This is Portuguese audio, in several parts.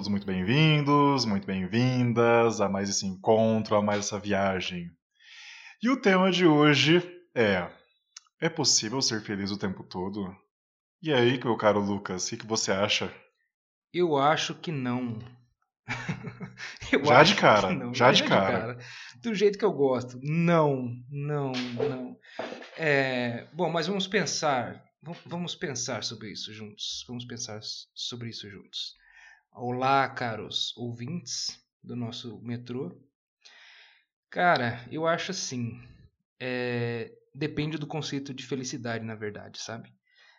Todos muito bem-vindos, muito bem-vindas a mais esse encontro, a mais essa viagem. E o tema de hoje é: é possível ser feliz o tempo todo? E aí, meu caro Lucas, o que, que você acha? Eu acho que não. já de cara, não, já, de, cara. de cara. Do jeito que eu gosto. Não, não, não. É, bom, mas vamos pensar. Vamos pensar sobre isso juntos. Vamos pensar sobre isso juntos. Olá, caros ouvintes do nosso metrô. Cara, eu acho assim. É, depende do conceito de felicidade, na verdade, sabe?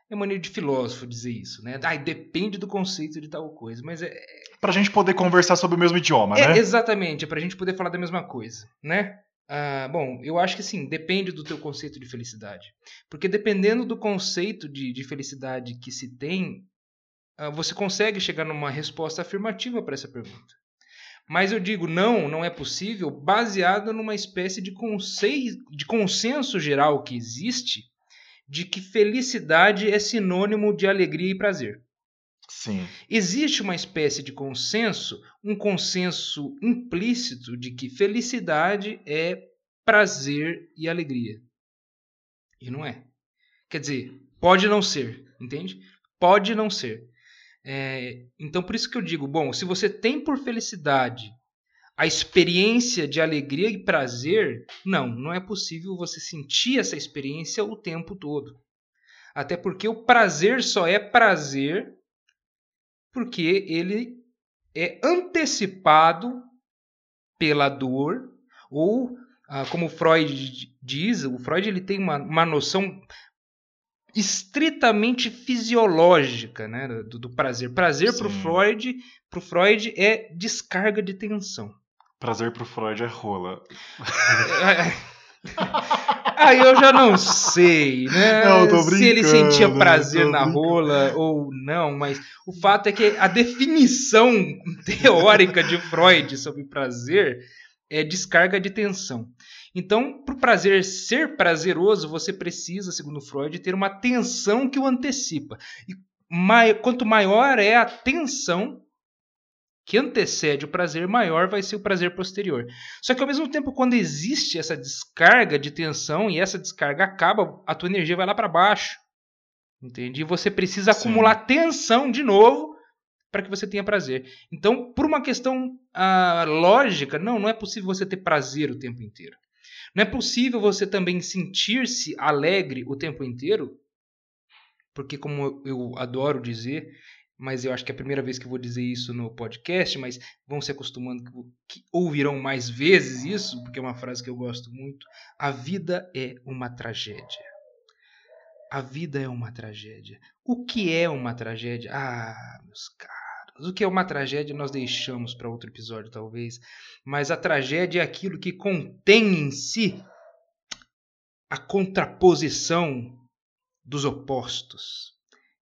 É maneira de filósofo dizer isso, né? Ai, depende do conceito de tal coisa, mas é. é pra gente poder conversar sobre o mesmo idioma, é, né? Exatamente, é pra gente poder falar da mesma coisa, né? Ah, bom, eu acho que sim, depende do teu conceito de felicidade. Porque dependendo do conceito de, de felicidade que se tem, você consegue chegar numa resposta afirmativa para essa pergunta. Mas eu digo não, não é possível, baseado numa espécie de, conceito, de consenso geral que existe de que felicidade é sinônimo de alegria e prazer. Sim. Existe uma espécie de consenso, um consenso implícito de que felicidade é prazer e alegria. E não é. Quer dizer, pode não ser, entende? Pode não ser. É, então, por isso que eu digo: bom, se você tem por felicidade a experiência de alegria e prazer, não, não é possível você sentir essa experiência o tempo todo. Até porque o prazer só é prazer porque ele é antecipado pela dor, ou, ah, como Freud diz, o Freud ele tem uma, uma noção estritamente fisiológica né, do, do prazer. Prazer para o Freud, pro Freud é descarga de tensão. Prazer para o Freud é rola. Aí eu já não sei, né? Não, se ele sentia prazer na rola ou não, mas o fato é que a definição teórica de Freud sobre prazer é descarga de tensão. Então, para o prazer ser prazeroso, você precisa, segundo Freud, ter uma tensão que o antecipa. E mai quanto maior é a tensão que antecede o prazer, maior vai ser o prazer posterior. Só que ao mesmo tempo, quando existe essa descarga de tensão e essa descarga acaba, a tua energia vai lá para baixo. Entende? E você precisa Sim. acumular tensão de novo para que você tenha prazer. Então, por uma questão ah, lógica, não, não é possível você ter prazer o tempo inteiro. Não é possível você também sentir-se alegre o tempo inteiro, porque, como eu adoro dizer, mas eu acho que é a primeira vez que eu vou dizer isso no podcast, mas vão se acostumando que ouvirão mais vezes isso, porque é uma frase que eu gosto muito. A vida é uma tragédia. A vida é uma tragédia. O que é uma tragédia? Ah, meus caros o que é uma tragédia nós deixamos para outro episódio, talvez. Mas a tragédia é aquilo que contém em si a contraposição dos opostos.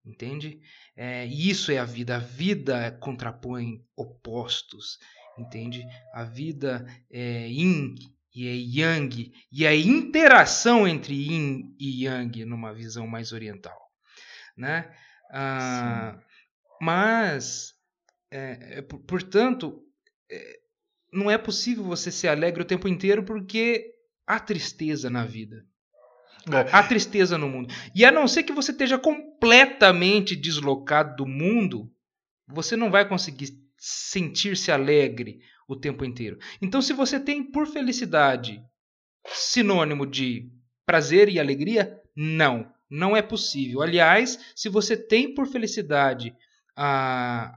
Entende? É, isso é a vida. A vida contrapõe opostos. Entende? A vida é yin e é yang. E a interação entre yin e yang numa visão mais oriental. Né? Ah, mas é, é portanto, é, não é possível você ser alegre o tempo inteiro porque há tristeza na vida. É. Há tristeza no mundo. E a não ser que você esteja completamente deslocado do mundo, você não vai conseguir sentir-se alegre o tempo inteiro. Então, se você tem por felicidade sinônimo de prazer e alegria, não, não é possível. Aliás, se você tem por felicidade a,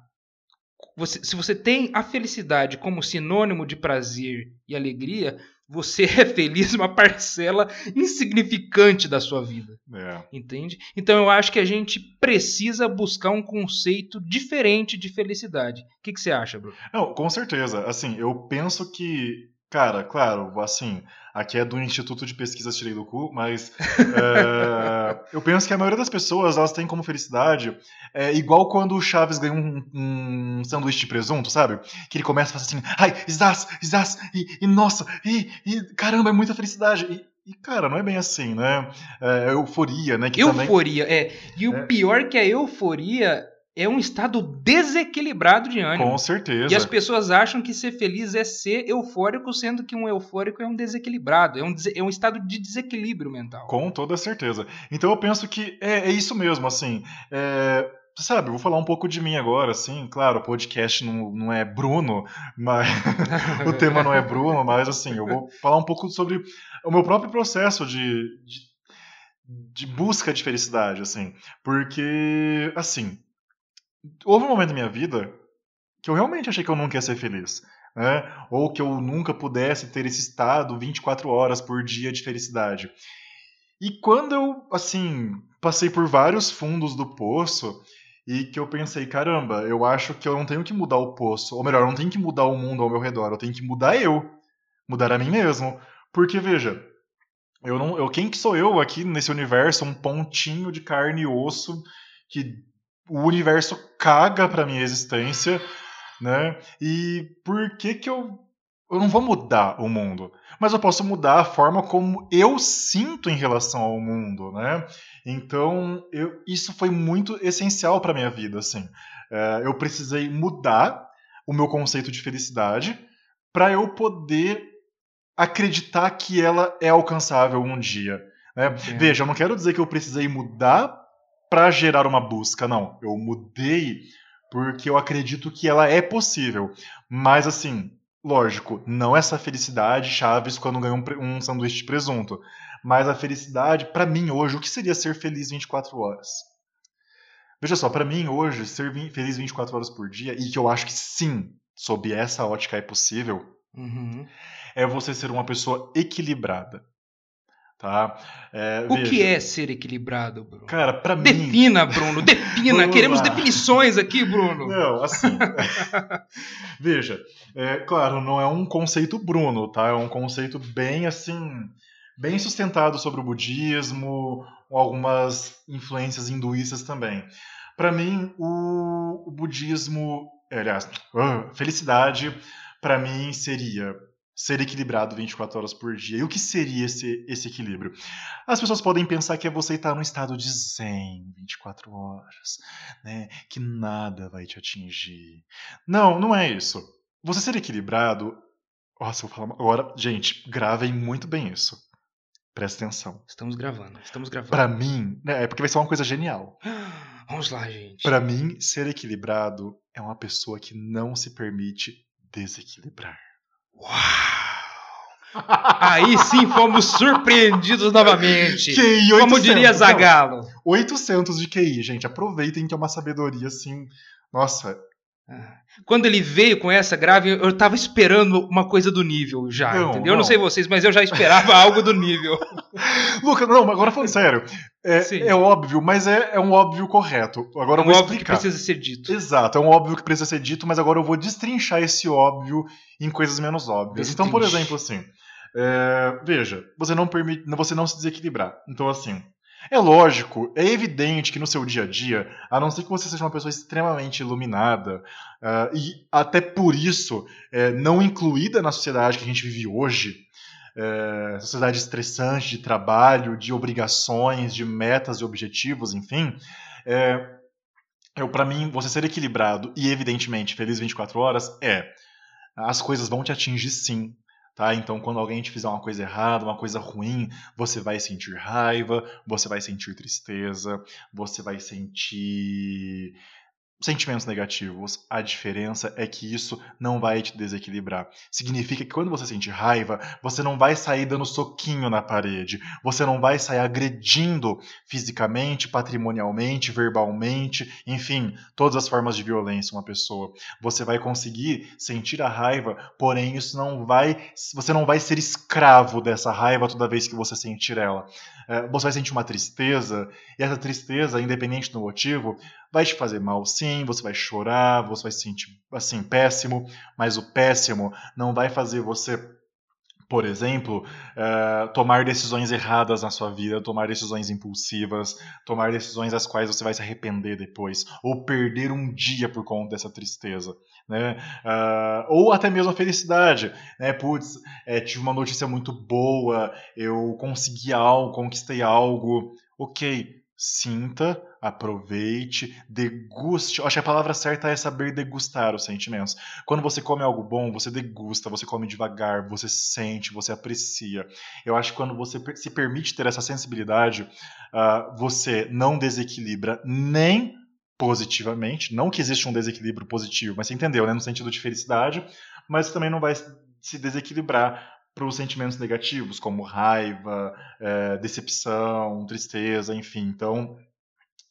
você, se você tem a felicidade como sinônimo de prazer e alegria, você é feliz uma parcela insignificante da sua vida. É. Entende? Então eu acho que a gente precisa buscar um conceito diferente de felicidade. O que, que você acha, Bruno? Não, com certeza. Assim, eu penso que Cara, claro, assim, aqui é do Instituto de Pesquisas Tirei do Cu, mas é, eu penso que a maioria das pessoas, elas têm como felicidade, é igual quando o Chaves ganha um, um sanduíche de presunto, sabe? Que ele começa a fazer assim, ai, zaz, zaz, e, e nossa, e, e, caramba, é muita felicidade. E, e, cara, não é bem assim, né? É, euforia, né? Que euforia, também... é. E o é. pior que a euforia é um estado desequilibrado de ânimo. Com certeza. E as pessoas acham que ser feliz é ser eufórico, sendo que um eufórico é um desequilibrado, é um, é um estado de desequilíbrio mental. Com toda certeza. Então eu penso que é, é isso mesmo, assim. É, sabe, vou falar um pouco de mim agora, assim. Claro, o podcast não, não é Bruno, mas o tema não é Bruno, mas assim, eu vou falar um pouco sobre o meu próprio processo de, de de busca de felicidade, assim. Porque, assim, houve um momento na minha vida que eu realmente achei que eu nunca ia ser feliz. Né? Ou que eu nunca pudesse ter esse estado 24 horas por dia de felicidade. E quando eu, assim, passei por vários fundos do poço e que eu pensei, caramba, eu acho que eu não tenho que mudar o poço, ou melhor, eu não tenho que mudar o mundo ao meu redor, eu tenho que mudar eu, mudar a mim mesmo. Porque, veja, eu não, eu, quem que sou eu aqui nesse universo, um pontinho de carne e osso que o universo caga para minha existência, né? E por que que eu eu não vou mudar o mundo, mas eu posso mudar a forma como eu sinto em relação ao mundo, né? Então, eu, isso foi muito essencial para minha vida, assim. É, eu precisei mudar o meu conceito de felicidade para eu poder acreditar que ela é alcançável um dia. Né? Veja, eu não quero dizer que eu precisei mudar para gerar uma busca, não. Eu mudei porque eu acredito que ela é possível. Mas assim, lógico, não essa felicidade Chaves quando ganhou um, um sanduíche de presunto, mas a felicidade para mim hoje, o que seria ser feliz 24 horas? Veja só, para mim hoje ser feliz 24 horas por dia e que eu acho que sim, sob essa ótica é possível. Uhum é você ser uma pessoa equilibrada. Tá? É, o veja. que é ser equilibrado, Bruno? Cara, para mim. Defina, Bruno, defina. Queremos lá. definições aqui, Bruno. Não, assim. veja, é, claro, não é um conceito Bruno, tá? É um conceito bem assim, bem sustentado sobre o budismo, algumas influências hinduístas também. Para mim, o, o budismo, aliás, uh, felicidade, para mim seria ser equilibrado 24 horas por dia. E o que seria esse, esse equilíbrio? As pessoas podem pensar que é você estar num estado de zen 24 horas, né? Que nada vai te atingir. Não, não é isso. Você ser equilibrado. Nossa, eu vou falar agora. Gente, gravem muito bem isso. Presta atenção. Estamos gravando, estamos gravando. Para mim, né, é porque vai ser uma coisa genial. Vamos lá, gente. Para mim, ser equilibrado é uma pessoa que não se permite desequilibrar. Uau! Aí sim fomos surpreendidos novamente. QI 800. Como diria Zagalo. 800 de QI, gente. Aproveitem que é uma sabedoria assim. Nossa. Quando ele veio com essa grave, eu tava esperando uma coisa do nível já, não, entendeu? Não. Eu não sei vocês, mas eu já esperava algo do nível. Lucas, não, agora falando sério. É, é óbvio, mas é, é, um óbvio correto. Agora é um eu vou óbvio explicar. que precisa ser dito. Exato, é um óbvio que precisa ser dito, mas agora eu vou destrinchar esse óbvio em coisas menos óbvias. Destrinche. Então, por exemplo, assim, é, veja, você não permite, você não se desequilibrar. Então, assim, é lógico, é evidente que no seu dia a dia, a não ser que você seja uma pessoa extremamente iluminada uh, e até por isso é, não incluída na sociedade que a gente vive hoje, é, sociedade estressante de trabalho, de obrigações, de metas e objetivos, enfim, é, eu para mim você ser equilibrado e evidentemente feliz 24 horas é. As coisas vão te atingir sim, Tá? Então, quando alguém te fizer uma coisa errada, uma coisa ruim, você vai sentir raiva, você vai sentir tristeza, você vai sentir sentimentos negativos. A diferença é que isso não vai te desequilibrar. Significa que quando você sente raiva, você não vai sair dando soquinho na parede, você não vai sair agredindo fisicamente, patrimonialmente, verbalmente, enfim, todas as formas de violência uma pessoa. Você vai conseguir sentir a raiva, porém isso não vai, você não vai ser escravo dessa raiva toda vez que você sentir ela. É, você vai sentir uma tristeza, e essa tristeza, independente do motivo, vai te fazer mal sim, você vai chorar, você vai se sentir assim péssimo, mas o péssimo não vai fazer você por exemplo, uh, tomar decisões erradas na sua vida, tomar decisões impulsivas, tomar decisões das quais você vai se arrepender depois, ou perder um dia por conta dessa tristeza. Né? Uh, ou até mesmo a felicidade. Né? Putz, é, tive uma notícia muito boa, eu consegui algo, conquistei algo. Ok, sinta aproveite, deguste. Eu acho que a palavra certa é saber degustar os sentimentos. Quando você come algo bom, você degusta, você come devagar, você sente, você aprecia. Eu acho que quando você se permite ter essa sensibilidade, uh, você não desequilibra nem positivamente. Não que existe um desequilíbrio positivo, mas você entendeu, né? No sentido de felicidade, mas também não vai se desequilibrar para os sentimentos negativos, como raiva, é, decepção, tristeza, enfim. Então,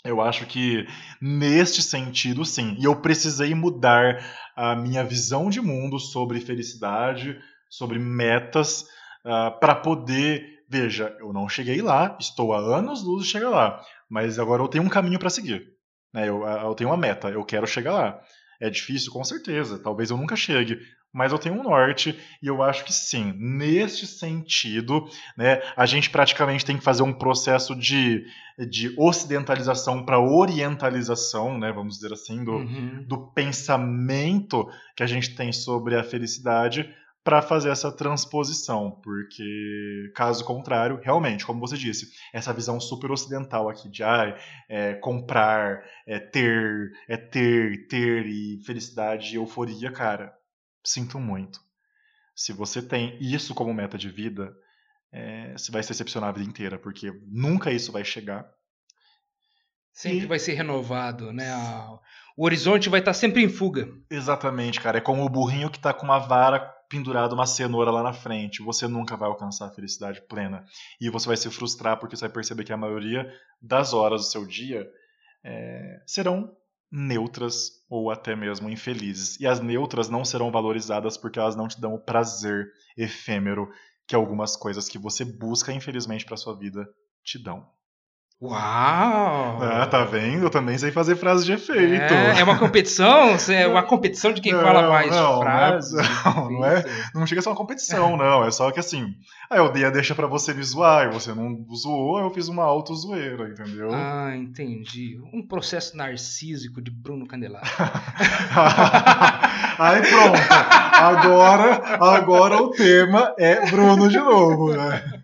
eu acho que neste sentido, sim. E eu precisei mudar a minha visão de mundo sobre felicidade, sobre metas, uh, para poder. Veja, eu não cheguei lá, estou há anos luz de chegar lá, mas agora eu tenho um caminho para seguir. Né? Eu, eu tenho uma meta, eu quero chegar lá. É difícil, com certeza. Talvez eu nunca chegue, mas eu tenho um norte e eu acho que sim. Neste sentido, né, a gente praticamente tem que fazer um processo de, de ocidentalização para orientalização, né, vamos dizer assim, do, uhum. do pensamento que a gente tem sobre a felicidade para fazer essa transposição, porque caso contrário, realmente, como você disse, essa visão super ocidental aqui de ah, é, comprar, é ter, é ter, ter e felicidade e euforia, cara, sinto muito. Se você tem isso como meta de vida, é, você vai se decepcionar a vida inteira, porque nunca isso vai chegar. Sempre e... vai ser renovado, né? O horizonte vai estar sempre em fuga. Exatamente, cara. É como o burrinho que está com uma vara pendurada, uma cenoura lá na frente. Você nunca vai alcançar a felicidade plena. E você vai se frustrar porque você vai perceber que a maioria das horas do seu dia é, serão neutras ou até mesmo infelizes. E as neutras não serão valorizadas porque elas não te dão o prazer efêmero que algumas coisas que você busca, infelizmente, para sua vida te dão. Uau! Ah, tá vendo? Eu também sei fazer frases de efeito. É, é uma competição? É uma competição de quem não, fala mais não, frases? Não, não, é, não chega a ser uma competição, não. É só que assim, aí eu dei a deixa pra você me zoar e você não zoou, eu fiz uma auto-zoeira, entendeu? Ah, entendi. Um processo narcísico de Bruno Candelaro. aí pronto. Agora, agora o tema é Bruno de novo, né?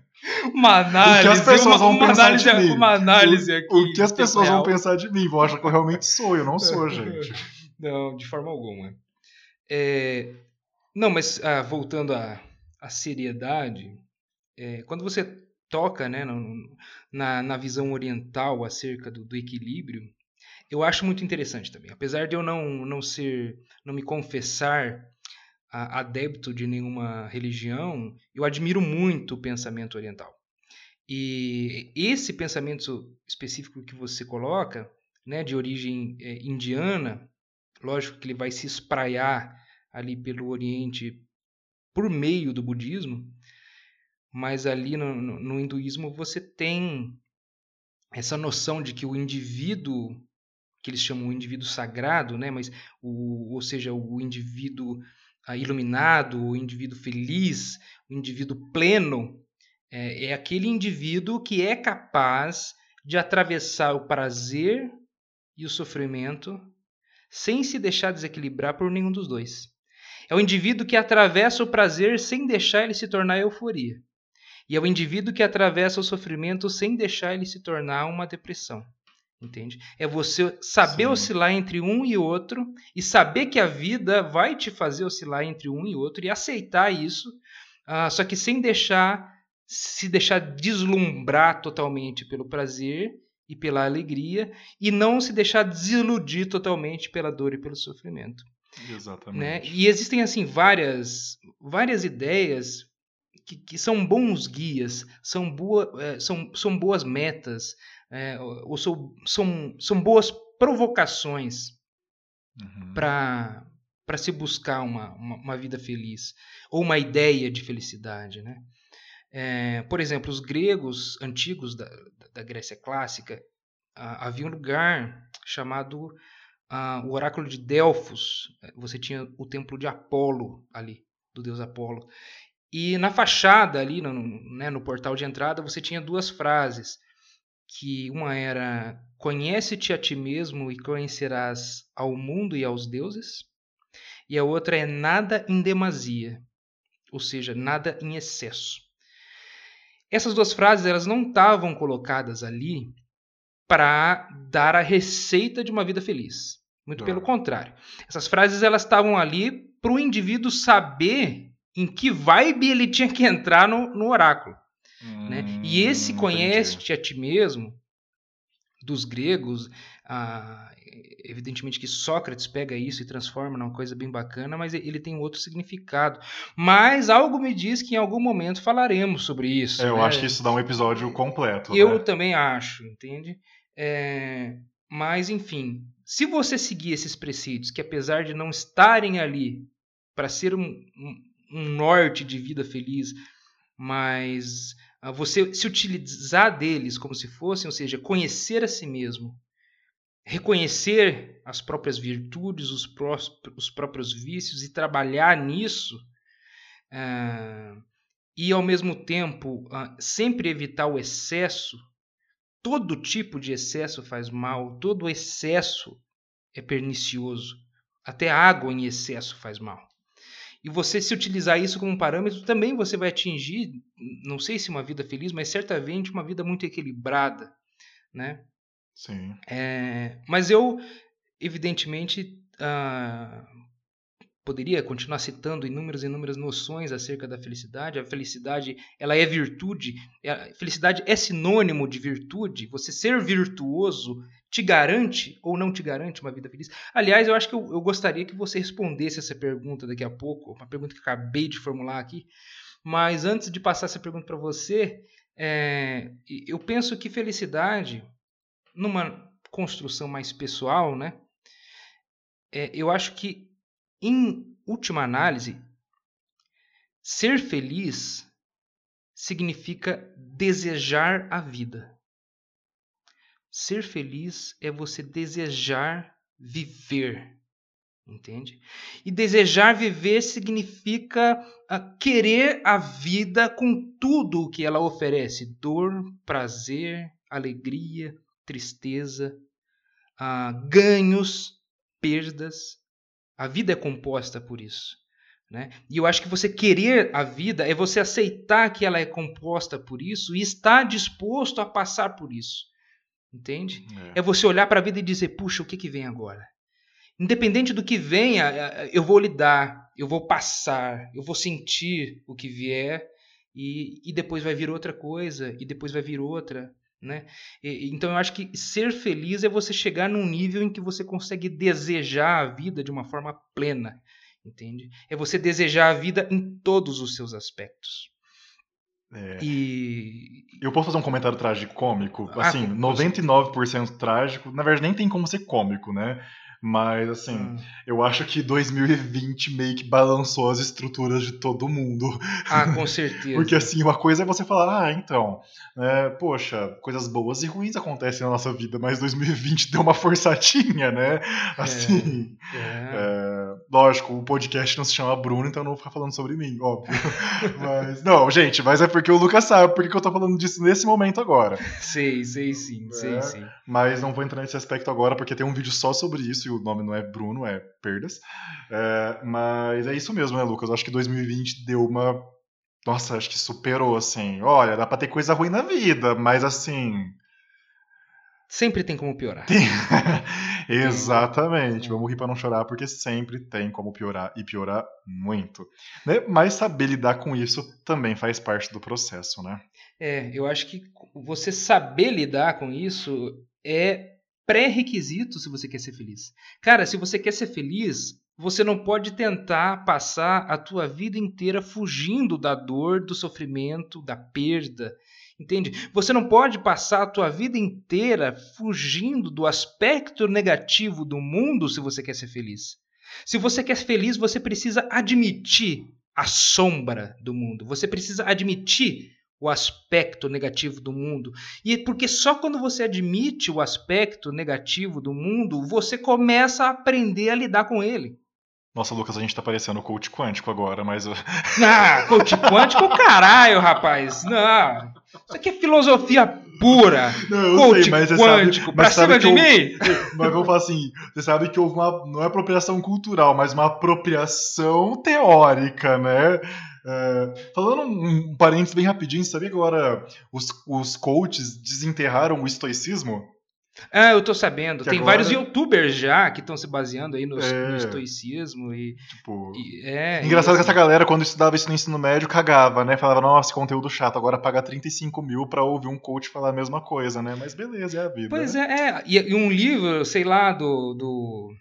Uma análise. O que as pessoas uma, vão uma pensar de mim. Uma análise aqui. O que as pessoas real. vão pensar de mim? Vão achar que eu realmente sou. Eu não sou, gente. Não, de forma alguma. É, não, mas ah, voltando à, à seriedade, é, quando você toca né, na, na visão oriental acerca do, do equilíbrio, eu acho muito interessante também. Apesar de eu não, não ser, não me confessar adepto de nenhuma religião, eu admiro muito o pensamento oriental. E esse pensamento específico que você coloca, né, de origem é, indiana, lógico que ele vai se espraiar ali pelo Oriente por meio do budismo, mas ali no, no, no hinduísmo você tem essa noção de que o indivíduo que eles chamam o indivíduo sagrado, né? Mas o, ou seja, o indivíduo iluminado, o indivíduo feliz, o indivíduo pleno, é, é aquele indivíduo que é capaz de atravessar o prazer e o sofrimento sem se deixar desequilibrar por nenhum dos dois. É o indivíduo que atravessa o prazer sem deixar ele se tornar euforia. E é o indivíduo que atravessa o sofrimento sem deixar ele se tornar uma depressão. Entende? É você saber Sim. oscilar entre um e outro e saber que a vida vai te fazer oscilar entre um e outro e aceitar isso, uh, só que sem deixar se deixar deslumbrar totalmente pelo prazer e pela alegria e não se deixar desiludir totalmente pela dor e pelo sofrimento. Exatamente. Né? E existem assim várias várias ideias que, que são bons guias, são, boa, é, são, são boas metas, é, ou são, são, são boas provocações uhum. para para se buscar uma, uma, uma, vida feliz ou uma ideia de felicidade, né? É, por exemplo, os gregos antigos da, da Grécia clássica havia um lugar chamado o oráculo de Delfos. Você tinha o templo de Apolo ali, do deus Apolo. E na fachada ali, no, né, no portal de entrada, você tinha duas frases que uma era conhece-te a ti mesmo e conhecerás ao mundo e aos deuses, e a outra é nada em demasia, ou seja, nada em excesso. Essas duas frases elas não estavam colocadas ali para dar a receita de uma vida feliz. Muito pelo contrário. Essas frases elas estavam ali para o indivíduo saber em que vibe ele tinha que entrar no, no oráculo. Hum, né? E esse conhece-te a ti mesmo, dos gregos, ah, evidentemente que Sócrates pega isso e transforma numa coisa bem bacana, mas ele tem outro significado. Mas algo me diz que em algum momento falaremos sobre isso. É, eu né? acho que isso dá um episódio completo. Eu né? também acho, entende? É, mas, enfim, se você seguir esses preceitos, que apesar de não estarem ali para ser um, um, um, norte de vida feliz, mas uh, você se utilizar deles como se fossem, ou seja, conhecer a si mesmo, reconhecer as próprias virtudes, os, pró os próprios vícios e trabalhar nisso, uh, e ao mesmo tempo uh, sempre evitar o excesso, todo tipo de excesso faz mal, todo excesso é pernicioso, até água em excesso faz mal. E você se utilizar isso como parâmetro, também você vai atingir, não sei se uma vida feliz, mas certamente uma vida muito equilibrada, né? Sim. É, mas eu, evidentemente, uh, poderia continuar citando inúmeras e inúmeras noções acerca da felicidade. A felicidade, ela é virtude. A felicidade é sinônimo de virtude. Você ser virtuoso te garante ou não te garante uma vida feliz? Aliás, eu acho que eu, eu gostaria que você respondesse essa pergunta daqui a pouco, uma pergunta que acabei de formular aqui. Mas antes de passar essa pergunta para você, é, eu penso que felicidade numa construção mais pessoal, né? É, eu acho que, em última análise, ser feliz significa desejar a vida. Ser feliz é você desejar viver. Entende? E desejar viver significa uh, querer a vida com tudo o que ela oferece: dor, prazer, alegria, tristeza, uh, ganhos, perdas. A vida é composta por isso. Né? E eu acho que você querer a vida é você aceitar que ela é composta por isso e estar disposto a passar por isso. Entende? É, é você olhar para a vida e dizer: puxa, o que, que vem agora? Independente do que venha, eu vou lidar, eu vou passar, eu vou sentir o que vier e, e depois vai vir outra coisa e depois vai vir outra. Né? E, então eu acho que ser feliz é você chegar num nível em que você consegue desejar a vida de uma forma plena, entende? É você desejar a vida em todos os seus aspectos. É. E eu posso fazer um comentário trágico cômico, ah, assim, 99% trágico, na verdade nem tem como ser cômico, né? Mas, assim, hum. eu acho que 2020 meio que balançou as estruturas de todo mundo. Ah, com certeza. Porque, assim, uma coisa é você falar, ah, então, é, poxa, coisas boas e ruins acontecem na nossa vida, mas 2020 deu uma forçadinha, né? Assim, é, é. É, lógico, o podcast não se chama Bruno, então eu não vou ficar falando sobre mim, óbvio. mas, não, gente, mas é porque o Lucas sabe porque eu tô falando disso nesse momento agora. Sei, sei sim, sei é, sim. Mas não vou entrar nesse aspecto agora, porque tem um vídeo só sobre isso o nome não é Bruno, é Perdas. É, mas é isso mesmo, né, Lucas? Eu acho que 2020 deu uma. Nossa, acho que superou, assim. Olha, dá pra ter coisa ruim na vida, mas assim. Sempre tem como piorar. Exatamente. Vamos rir para não chorar, porque sempre tem como piorar e piorar muito. Né? Mas saber lidar com isso também faz parte do processo, né? É, eu acho que você saber lidar com isso é pré-requisito se você quer ser feliz. Cara, se você quer ser feliz, você não pode tentar passar a tua vida inteira fugindo da dor, do sofrimento, da perda. Entende? Você não pode passar a tua vida inteira fugindo do aspecto negativo do mundo se você quer ser feliz. Se você quer ser feliz, você precisa admitir a sombra do mundo. Você precisa admitir o aspecto negativo do mundo. E porque só quando você admite o aspecto negativo do mundo, você começa a aprender a lidar com ele. Nossa, Lucas, a gente tá parecendo coach quântico agora, mas. Ah, coach quântico, caralho, rapaz. Não. Isso aqui é filosofia pura. Não, eu coach sei, mas quântico. Sabe, pra cima de mim? Mas vou falar assim: você sabe que houve uma. Não é apropriação cultural, mas uma apropriação teórica, né? É, falando um, um parênteses bem rapidinho, sabia que agora os, os coaches desenterraram o estoicismo? Ah, eu tô sabendo. Que Tem agora... vários youtubers já que estão se baseando aí no, é... no estoicismo e. Tipo. E, é, Engraçado que essa galera, quando estudava isso no ensino médio, cagava, né? Falava, nossa, conteúdo chato, agora paga 35 mil pra ouvir um coach falar a mesma coisa, né? Mas beleza, é a vida. Pois né? é, é. E, e, um livro, sei lá, do. do...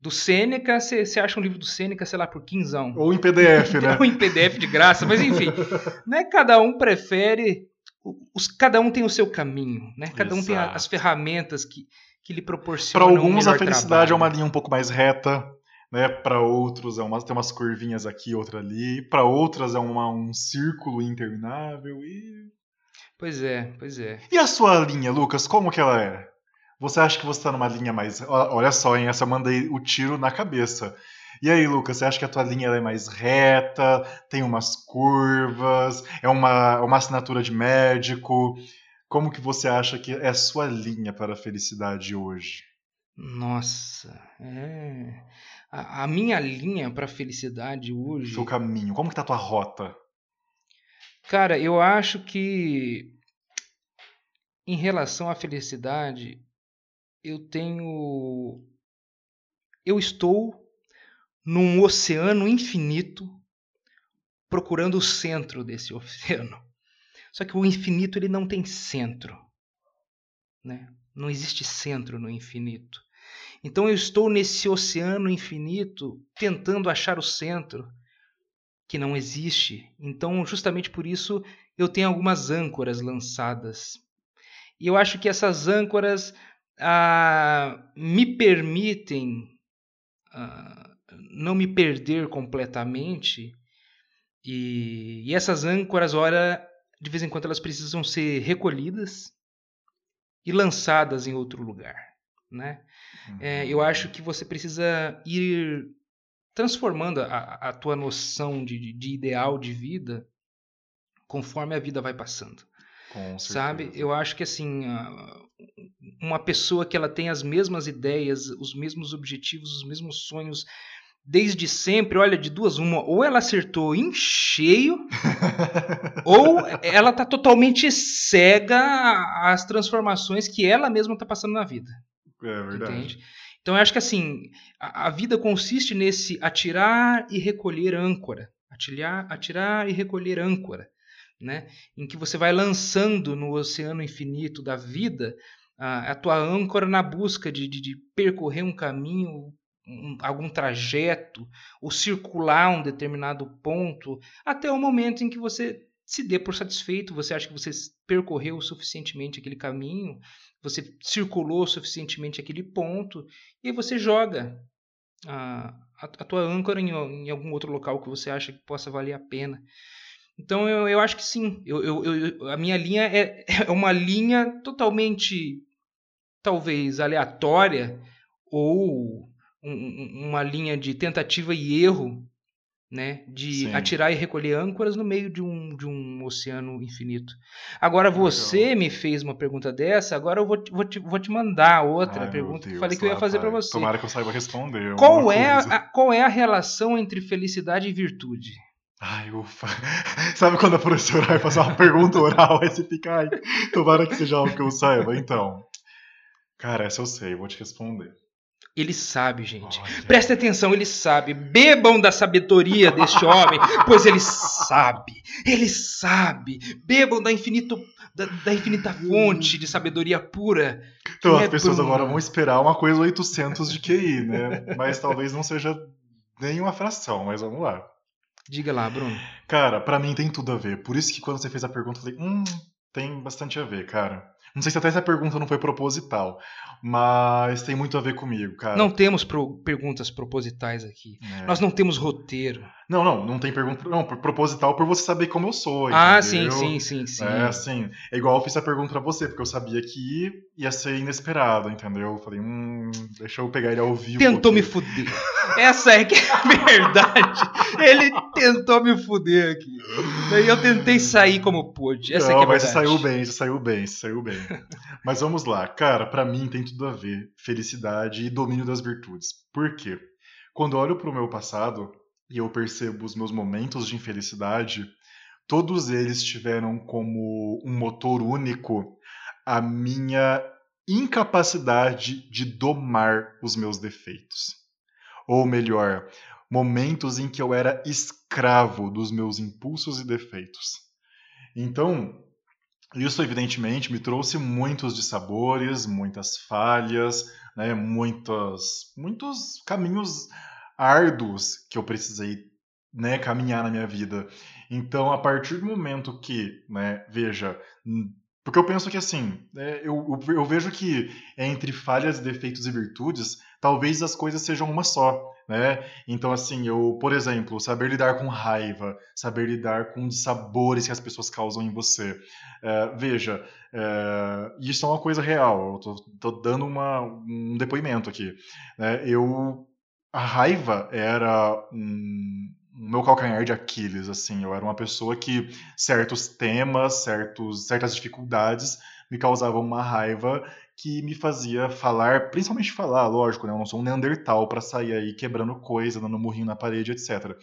Do Sêneca, você acha um livro do Sêneca, sei lá, por quinzão. Ou em PDF, né? Ou em PDF de graça, mas enfim. né, cada um prefere os, cada um tem o seu caminho, né? Cada Exato. um tem a, as ferramentas que, que lhe proporcionam. Para alguns um a felicidade trabalho. é uma linha um pouco mais reta, né? Para outros é uma, tem umas curvinhas aqui, outra ali. Para outras é uma, um círculo interminável e Pois é, pois é. E a sua linha, Lucas, como que ela é? Você acha que você está numa linha mais. Olha só, hein? Essa eu mandei o tiro na cabeça. E aí, Lucas, você acha que a tua linha é mais reta, tem umas curvas, é uma, uma assinatura de médico? Como que você acha que é a sua linha para a felicidade hoje? Nossa, é... a, a minha linha para a felicidade hoje. Seu caminho, como que tá a tua rota? Cara, eu acho que em relação à felicidade, eu tenho. Eu estou num oceano infinito, procurando o centro desse oceano. Só que o infinito ele não tem centro, né? Não existe centro no infinito. Então eu estou nesse oceano infinito tentando achar o centro que não existe. Então, justamente por isso, eu tenho algumas âncoras lançadas. E eu acho que essas âncoras ah, me permitem ah, não me perder completamente. E, e essas âncoras, ora, de vez em quando elas precisam ser recolhidas e lançadas em outro lugar, né? Uhum. É, eu acho que você precisa ir transformando a, a tua noção de, de ideal de vida conforme a vida vai passando. Sabe? Eu acho que assim, uma pessoa que ela tem as mesmas ideias, os mesmos objetivos, os mesmos sonhos desde sempre, olha, de duas uma, ou ela acertou em cheio, ou ela está totalmente cega às transformações que ela mesma está passando na vida. É verdade. Entende? Então eu acho que assim, a, a, vida consiste nesse atirar e recolher âncora. Atirar, atirar e recolher âncora. Né? Em que você vai lançando no oceano infinito da vida a, a tua âncora na busca de, de, de percorrer um caminho um, algum trajeto ou circular um determinado ponto até o momento em que você se dê por satisfeito, você acha que você percorreu suficientemente aquele caminho, você circulou suficientemente aquele ponto, e você joga a, a, a tua âncora em, em, algum outro local que você acha que possa valer a pena. Então eu, eu acho que sim, eu, eu, eu a minha linha é, é uma linha totalmente, talvez, aleatória, ou um, uma linha de tentativa e erro, né, de Sim. atirar e recolher âncoras no meio de um, de um oceano infinito. Agora você me fez uma pergunta dessa, agora eu vou, vou, te, vou te mandar outra Ai, pergunta Deus, que falei que eu ia fazer para você. Tomara que eu saiba responder. Qual é, a, qual é a relação entre felicidade e virtude? Ai, ufa. Sabe quando a professora vai fazer uma pergunta oral, aí você fica, ai, tomara que seja algo que eu saiba. Então, cara, essa eu sei, vou te responder. Ele sabe, gente. Olha. Preste atenção, ele sabe. Bebam da sabedoria deste homem, pois ele sabe. Ele sabe. Bebam da, infinito, da, da infinita fonte de sabedoria pura. Então, as é pessoas agora vão esperar uma coisa 800 de QI, né? Mas talvez não seja nem uma fração, mas vamos lá. Diga lá, Bruno. Cara, para mim tem tudo a ver. Por isso que quando você fez a pergunta, eu falei, hum, tem bastante a ver, cara. Não sei se até essa pergunta não foi proposital, mas tem muito a ver comigo, cara. Não temos pro perguntas propositais aqui. É. Nós não temos roteiro. Não, não, não tem pergunta. Não, proposital por você saber como eu sou. Ah, sim, sim, sim, sim. É assim. É igual eu fiz a pergunta pra você, porque eu sabia que ia ser inesperado, entendeu? Eu falei, hum, deixa eu pegar ele ao vivo. Tentou aqui. me fuder. Essa é que é a verdade. ele tentou me fuder aqui. Daí eu tentei sair como pude. Essa não, é que é mas verdade. saiu bem, saiu bem, saiu bem. mas vamos lá. Cara, para mim tem tudo a ver felicidade e domínio das virtudes. Por quê? Quando olho pro meu passado, e eu percebo os meus momentos de infelicidade, todos eles tiveram como um motor único a minha incapacidade de domar os meus defeitos. Ou melhor, momentos em que eu era escravo dos meus impulsos e defeitos. Então, isso evidentemente me trouxe muitos dissabores, muitas falhas, né, muitos, muitos caminhos árduos que eu precisei né, caminhar na minha vida. Então, a partir do momento que, né, veja, porque eu penso que assim, é, eu, eu, vejo que entre falhas, defeitos e virtudes, talvez as coisas sejam uma só, né? Então, assim, eu, por exemplo, saber lidar com raiva, saber lidar com sabores que as pessoas causam em você. É, veja, é, isso é uma coisa real, eu tô, tô dando uma, um depoimento aqui. Né? Eu, a raiva era um, meu calcanhar de Aquiles, assim, eu era uma pessoa que certos temas, certos, certas dificuldades me causavam uma raiva que me fazia falar, principalmente falar, lógico, né? Eu não sou um Neandertal para sair aí quebrando coisa, dando murrinho na parede, etc.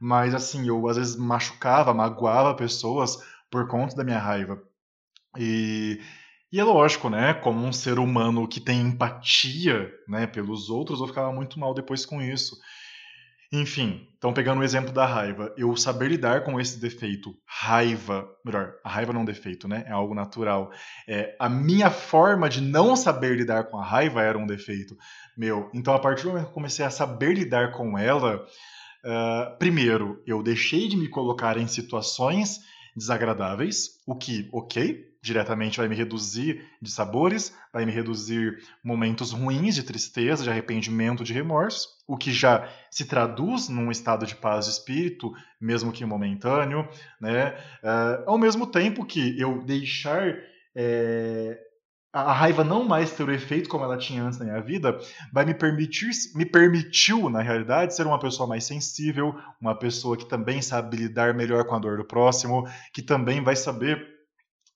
Mas assim, eu às vezes machucava, magoava pessoas por conta da minha raiva. E, e é lógico, né? Como um ser humano que tem empatia, né, pelos outros, eu ficava muito mal depois com isso. Enfim, então pegando o exemplo da raiva, eu saber lidar com esse defeito, raiva, melhor, a raiva não é um defeito, né? É algo natural. É, a minha forma de não saber lidar com a raiva era um defeito, meu. Então a partir do momento que eu comecei a saber lidar com ela, uh, primeiro, eu deixei de me colocar em situações desagradáveis, o que, ok, diretamente vai me reduzir de sabores, vai me reduzir momentos ruins de tristeza, de arrependimento, de remorso, o que já se traduz num estado de paz de espírito, mesmo que momentâneo, né? Uh, ao mesmo tempo que eu deixar é, a raiva não mais ter o efeito como ela tinha antes na minha vida, vai me permitir, me permitiu, na realidade, ser uma pessoa mais sensível, uma pessoa que também sabe lidar melhor com a dor do próximo, que também vai saber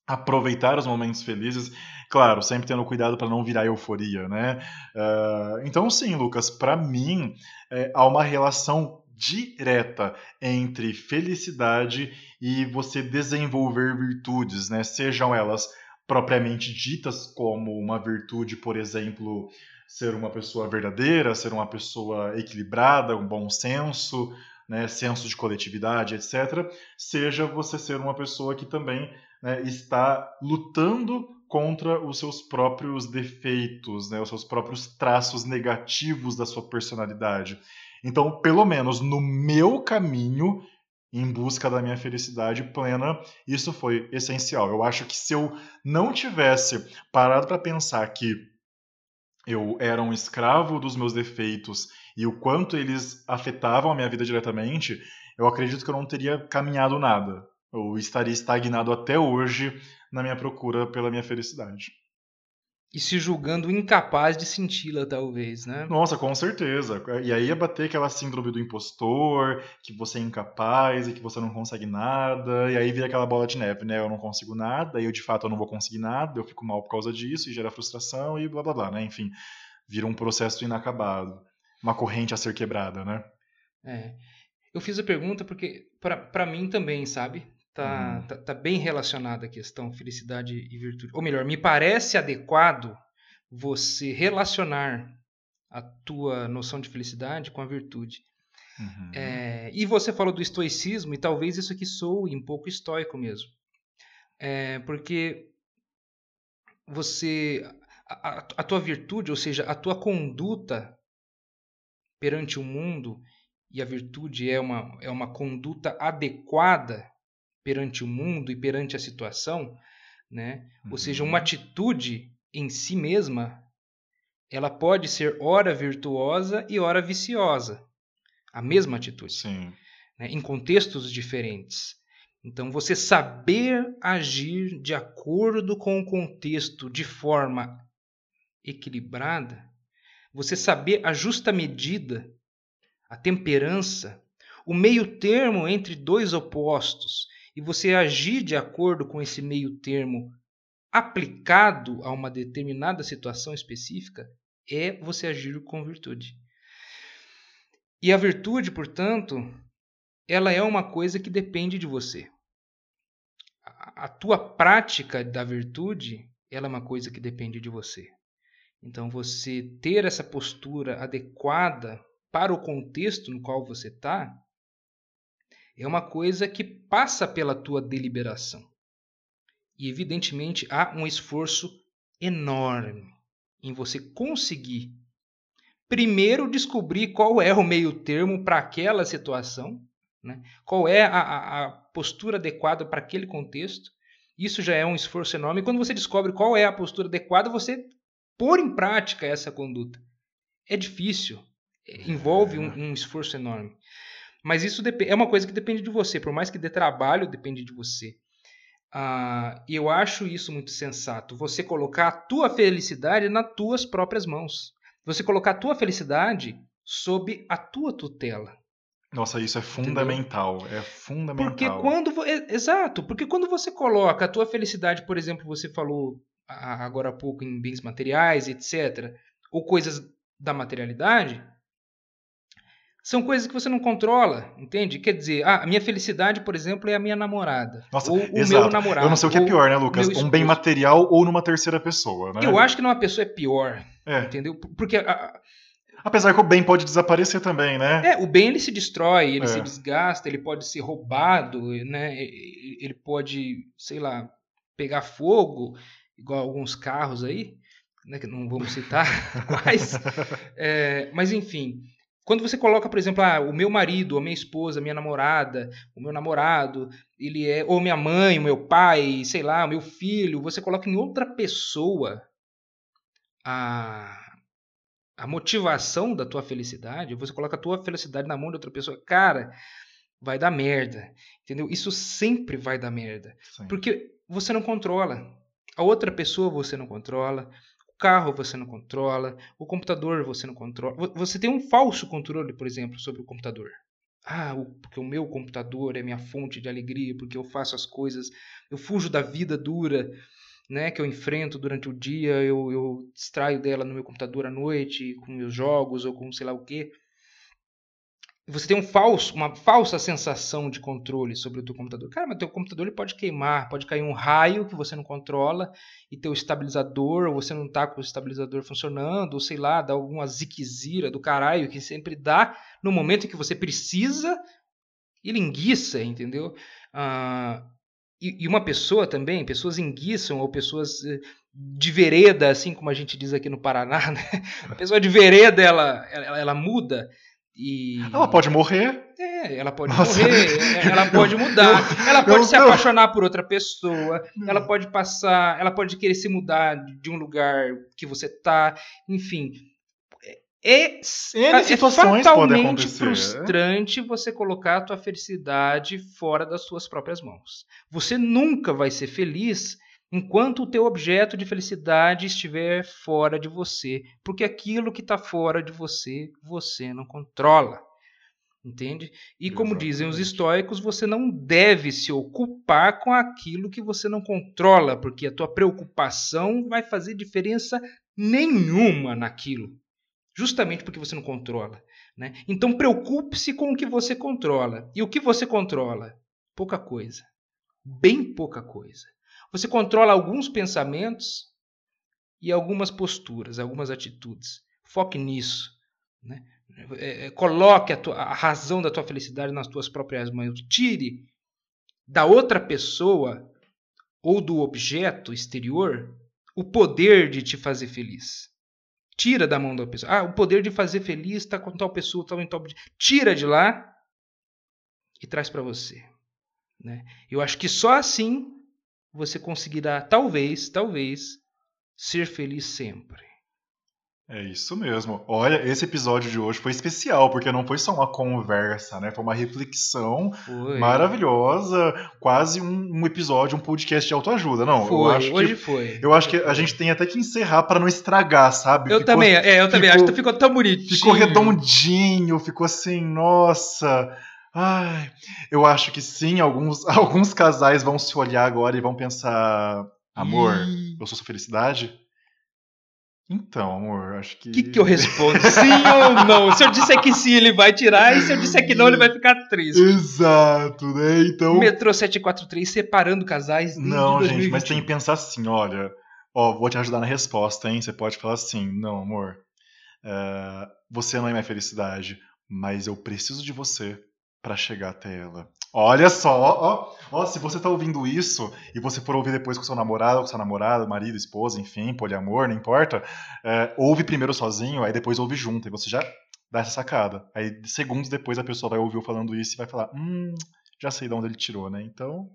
aproveitar os momentos felizes, claro, sempre tendo cuidado para não virar euforia, né? Uh, então, sim, Lucas, para mim é, há uma relação direta entre felicidade e você desenvolver virtudes, né? Sejam elas propriamente ditas como uma virtude, por exemplo, ser uma pessoa verdadeira, ser uma pessoa equilibrada, um bom senso, né, senso de coletividade, etc. Seja você ser uma pessoa que também né, está lutando contra os seus próprios defeitos, né, os seus próprios traços negativos da sua personalidade. Então, pelo menos no meu caminho, em busca da minha felicidade plena, isso foi essencial. Eu acho que se eu não tivesse parado para pensar que eu era um escravo dos meus defeitos e o quanto eles afetavam a minha vida diretamente, eu acredito que eu não teria caminhado nada ou estaria estagnado até hoje na minha procura pela minha felicidade. E se julgando incapaz de senti-la, talvez, né? Nossa, com certeza. E aí ia bater aquela síndrome do impostor, que você é incapaz e que você não consegue nada. E aí vira aquela bola de neve, né? Eu não consigo nada, e eu de fato eu não vou conseguir nada, eu fico mal por causa disso, e gera frustração e blá blá blá, né? Enfim, vira um processo inacabado. Uma corrente a ser quebrada, né? É. Eu fiz a pergunta porque, para mim também, sabe? Tá, uhum. tá, tá, bem relacionada a questão felicidade e virtude. Ou melhor, me parece adequado você relacionar a tua noção de felicidade com a virtude. Uhum. É, e você falou do estoicismo, e talvez isso aqui soe um pouco estoico mesmo. É, porque você. A, a, a tua virtude, ou seja, a tua conduta perante o mundo, e a virtude é uma, é uma conduta adequada perante o mundo e perante a situação, né? Uhum. Ou seja, uma uhum. atitude em si mesma, ela pode ser ora virtuosa e ora viciosa. A mesma atitude. Sim. Né? Em contextos diferentes. Então, você saber agir de acordo com o contexto de forma equilibrada, você saber a justa medida, a temperança, o meio termo entre dois opostos, e você agir de acordo com esse meio termo aplicado a uma determinada situação específica, é você agir com virtude. E a virtude, portanto, ela é uma coisa que depende de você. A tua prática da virtude, ela é uma coisa que depende de você. Então, você ter essa postura adequada para o contexto no qual você está é uma coisa que passa pela tua deliberação. E, evidentemente, há um esforço enorme em você conseguir, primeiro, descobrir qual é o meio termo para aquela situação, né? qual é a, a postura adequada para aquele contexto. Isso já é um esforço enorme. E quando você descobre qual é a postura adequada, você pôr em prática essa conduta. É difícil, envolve um, um esforço enorme. Mas isso é uma coisa que depende de você. Por mais que dê trabalho, depende de você. Ah, e eu acho isso muito sensato. Você colocar a tua felicidade nas tuas próprias mãos. Você colocar a tua felicidade sob a tua tutela. Nossa, isso é fundamental. Entendeu? É fundamental. Porque quando. Exato, porque quando você coloca a tua felicidade, por exemplo, você falou agora há pouco em bens materiais, etc., ou coisas da materialidade, são coisas que você não controla, entende? Quer dizer, ah, a minha felicidade, por exemplo, é a minha namorada. Nossa, ou o exato. meu namorado. Eu não sei o que é pior, né, Lucas? Um bem material ou numa terceira pessoa, né? Eu acho que numa pessoa é pior, é. entendeu? Porque... A, Apesar que o bem pode desaparecer também, né? É, o bem ele se destrói, ele é. se desgasta, ele pode ser roubado, né? Ele pode, sei lá, pegar fogo, igual alguns carros aí, né, que não vamos citar quais. É, mas enfim, quando você coloca, por exemplo, ah, o meu marido, a minha esposa, a minha namorada, o meu namorado, ele é ou minha mãe, o meu pai, sei lá, o meu filho, você coloca em outra pessoa a a motivação da tua felicidade, você coloca a tua felicidade na mão de outra pessoa, cara, vai dar merda. Entendeu? Isso sempre vai dar merda. Sim. Porque você não controla. A outra pessoa você não controla, carro você não controla, o computador você não controla. Você tem um falso controle, por exemplo, sobre o computador. Ah, porque o meu computador é minha fonte de alegria, porque eu faço as coisas, eu fujo da vida dura, né, que eu enfrento durante o dia, eu, eu distraio dela no meu computador à noite, com meus jogos ou com sei lá o quê você tem um falso, uma falsa sensação de controle sobre o teu computador. Cara, mas teu computador ele pode queimar, pode cair um raio que você não controla e teu estabilizador, ou você não está com o estabilizador funcionando, ou sei lá, dá alguma ziquezira do caralho que sempre dá no momento em que você precisa e linguiça, entendeu? Ah, e, e, uma pessoa também, pessoas enguiçam ou pessoas eh, de vereda, assim como a gente diz aqui no Paraná, né? A pessoa de vereda, ela, ela, ela muda e... Ela pode morrer. É, ela pode Nossa. morrer, é, ela pode mudar, eu, ela pode eu, se apaixonar por outra pessoa, ela pode passar, ela pode querer se mudar de um lugar que você tá, enfim. É, é, é fatalmente frustrante você colocar a tua felicidade fora das suas próprias mãos. Você nunca vai ser feliz enquanto o teu objeto de felicidade estiver fora de você, porque aquilo que está fora de você, você não controla. Entende? E como Exatamente. dizem os estoicos, você não deve se ocupar com aquilo que você não controla, porque a tua preocupação vai fazer diferença nenhuma naquilo, justamente porque você não controla. Né? Então preocupe-se com o que você controla. E o que você controla? Pouca coisa. Bem pouca coisa. Você controla alguns pensamentos e algumas posturas, algumas atitudes. Foque nisso. Né? É, é, coloque a, tua, a razão da tua felicidade nas tuas próprias mãos. Tire da outra pessoa ou do objeto exterior o poder de te fazer feliz. Tira da mão da pessoa. Ah, o poder de fazer feliz está com tal pessoa, tal em tal. Tira de lá e traz para você. Né? Eu acho que só assim você conseguirá, talvez, talvez, ser feliz sempre. É isso mesmo. Olha, esse episódio de hoje foi especial, porque não foi só uma conversa, né? Foi uma reflexão foi. maravilhosa, quase um, um, episódio, um podcast de autoajuda, não? Foi, eu acho hoje que, foi. Eu acho que a gente tem até que encerrar para não estragar, sabe? Eu ficou, também, é, eu também ficou, acho que ficou tão bonitinho. Ficou redondinho, ficou assim, nossa. Ai, eu acho que sim, alguns, alguns casais vão se olhar agora e vão pensar: amor, Ih. eu sou sua felicidade? Então, amor, acho que. O que, que eu respondo? Sim ou não? Se eu disser que sim, ele vai tirar, e se eu disser que não, ele vai ficar triste. Exato, né? Então. Metrô 743 separando casais. Não, gente, mas tem que pensar assim: olha, Ó, vou te ajudar na resposta, hein? Você pode falar assim: não, amor, uh, você não é minha felicidade, mas eu preciso de você para chegar até ela. Olha só, ó, ó, se você tá ouvindo isso e você for ouvir depois com seu namorado, com sua namorada, marido, esposa, enfim, poliamor, não importa, é, ouve primeiro sozinho, aí depois ouve junto, e você já dá essa sacada. Aí segundos depois a pessoa vai ouvir eu falando isso e vai falar, hum, já sei de onde ele tirou, né? Então.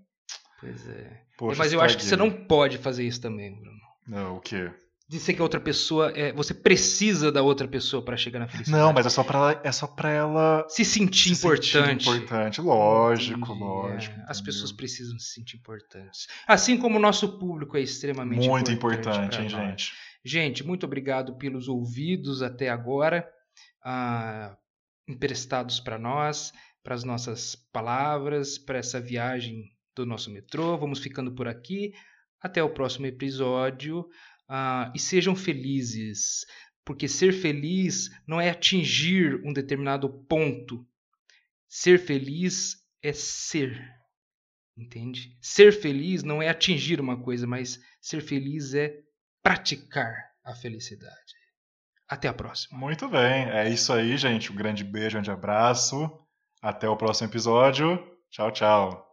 Pois é. Poxa, Mas eu acho que você não pode fazer isso também, Bruno. Não, o quê? Dizer que a outra pessoa é, você precisa da outra pessoa para chegar na felicidade. Não, mas é só para ela, é só para ela se sentir se importante. Sentir importante, lógico, lógico. É. As pessoas precisam se sentir importantes. Assim como o nosso público é extremamente muito importante, importante hein, gente. Gente, muito obrigado pelos ouvidos até agora, ah, emprestados para nós, para as nossas palavras, para essa viagem do nosso metrô. Vamos ficando por aqui. Até o próximo episódio. Uh, e sejam felizes, porque ser feliz não é atingir um determinado ponto. Ser feliz é ser. Entende? Ser feliz não é atingir uma coisa, mas ser feliz é praticar a felicidade. Até a próxima. Muito bem. É isso aí, gente. Um grande beijo, um grande abraço. Até o próximo episódio. Tchau, tchau.